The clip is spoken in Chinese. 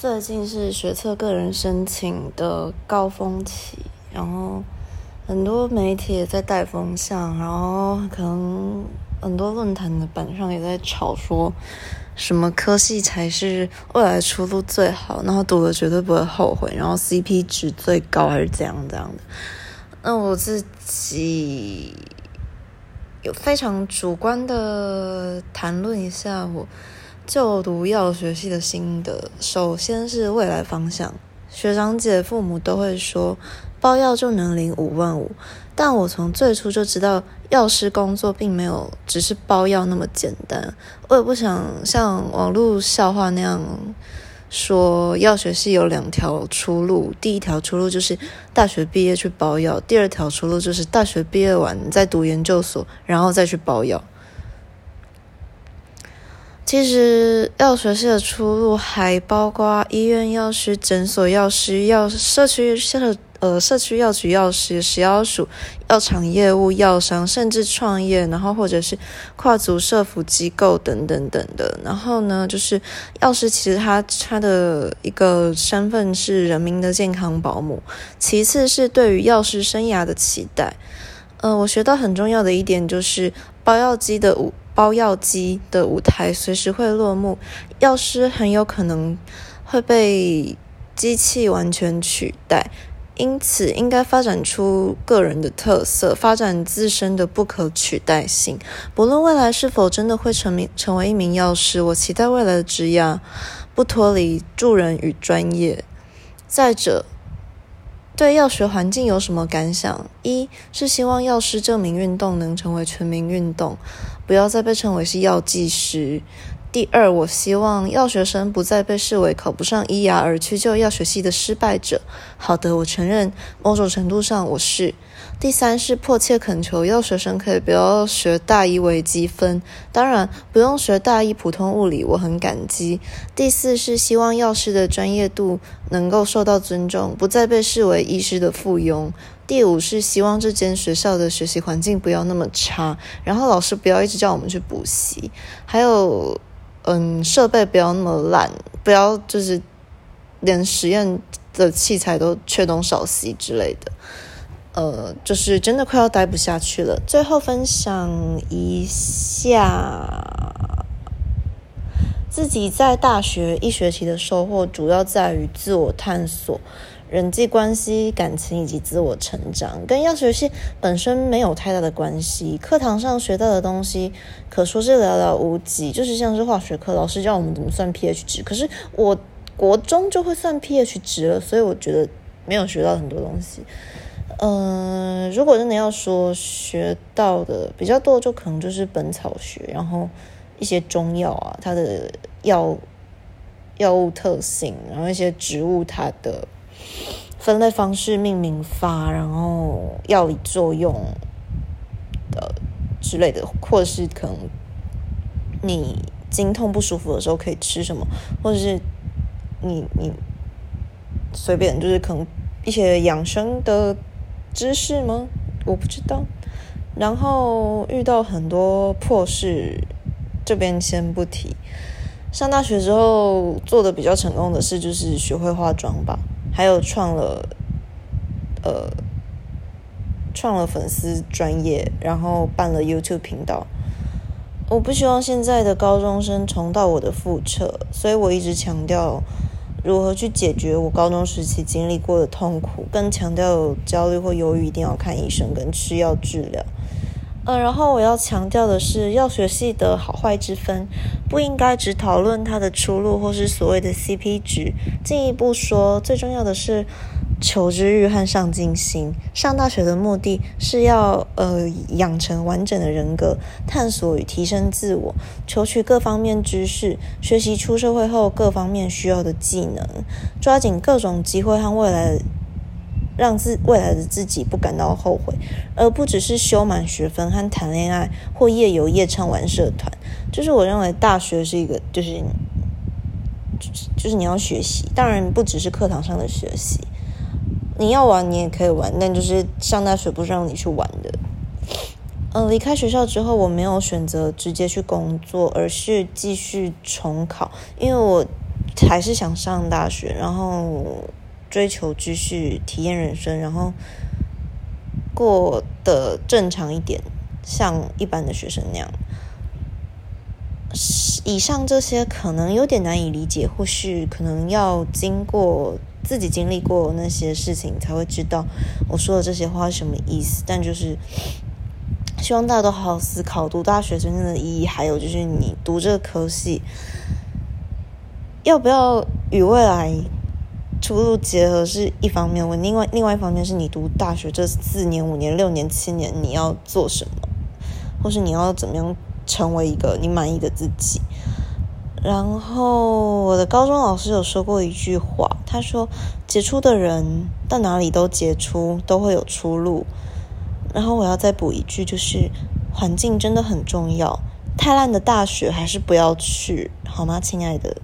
最近是学测个人申请的高峰期，然后很多媒体也在带风向，然后可能很多论坛的板上也在吵说，什么科系才是未来出路最好，然后读了绝对不会后悔，然后 CP 值最高还是怎样怎样的。那我自己有非常主观的谈论一下我。就读药学系的心得，首先是未来方向。学长姐、父母都会说，包药就能领五万五，但我从最初就知道，药师工作并没有只是包药那么简单。我也不想像网络笑话那样说，药学系有两条出路，第一条出路就是大学毕业去包药，第二条出路就是大学毕业完再读研究所，然后再去包药。其实药学系的出路还包括医院药师、诊所药师、药社区社呃社区药局药师、食药署、药厂业务、药商，甚至创业，然后或者是跨足社服机构等等等的。然后呢，就是药师其实他他的一个身份是人民的健康保姆，其次是对于药师生涯的期待。呃，我学到很重要的一点就是包药机的五。包药机的舞台随时会落幕，药师很有可能会被机器完全取代，因此应该发展出个人的特色，发展自身的不可取代性。不论未来是否真的会成名成为一名药师，我期待未来的职业不脱离助人与专业。再者，对药学环境有什么感想？一是希望药师这名运动能成为全民运动，不要再被称为是药剂师。第二，我希望药学生不再被视为考不上医牙而去就药学系的失败者。好的，我承认某种程度上我是。第三是迫切恳求药学生可以不要学大一微积分，当然不用学大一普通物理，我很感激。第四是希望药师的专业度能够受到尊重，不再被视为医师的附庸。第五是希望这间学校的学习环境不要那么差，然后老师不要一直叫我们去补习，还有嗯设备不要那么烂，不要就是连实验的器材都缺东少西之类的。呃，就是真的快要待不下去了。最后分享一下自己在大学一学期的收获，主要在于自我探索、人际关系、感情以及自我成长，跟药学系本身没有太大的关系。课堂上学到的东西可说是寥寥无几，就是像是化学课，老师教我们怎么算 pH 值，可是我国中就会算 pH 值了，所以我觉得没有学到很多东西。嗯，如果真的要说学到的比较多，就可能就是本草学，然后一些中药啊，它的药药物特性，然后一些植物它的分类方式、命名法，然后药理作用的之类的，或者是可能你经痛不舒服的时候可以吃什么，或者是你你随便就是可能一些养生的。知识吗？我不知道。然后遇到很多破事，这边先不提。上大学之后做的比较成功的事就是学会化妆吧，还有创了呃创了粉丝专业，然后办了 YouTube 频道。我不希望现在的高中生重蹈我的覆辙，所以我一直强调。如何去解决我高中时期经历过的痛苦？更强调焦虑或忧郁一定要看医生跟吃药治疗。嗯，然后我要强调的是，药学系的好坏之分，不应该只讨论它的出路或是所谓的 CP 值。进一步说，最重要的是。求知欲和上进心。上大学的目的是要呃养成完整的人格，探索与提升自我，求取各方面知识，学习出社会后各方面需要的技能，抓紧各种机会和未来，让自未来的自己不感到后悔，而不只是修满学分和谈恋爱或夜游夜唱玩社团。就是我认为大学是一个，就是就是你要学习，当然不只是课堂上的学习。你要玩，你也可以玩，但就是上大学不是让你去玩的。嗯，离开学校之后，我没有选择直接去工作，而是继续重考，因为我还是想上大学，然后追求继续体验人生，然后过得正常一点，像一般的学生那样。以上这些可能有点难以理解，或许可能要经过自己经历过那些事情才会知道我说的这些话是什么意思。但就是希望大家都好好思考读大学真正的意义，还有就是你读这个科系要不要与未来出路结合是一方面，我另外另外一方面是你读大学这四年、五年、六年、七年你要做什么，或是你要怎么样。成为一个你满意的自己。然后我的高中老师有说过一句话，他说：“杰出的人到哪里都杰出，都会有出路。”然后我要再补一句，就是环境真的很重要。太烂的大学还是不要去，好吗，亲爱的？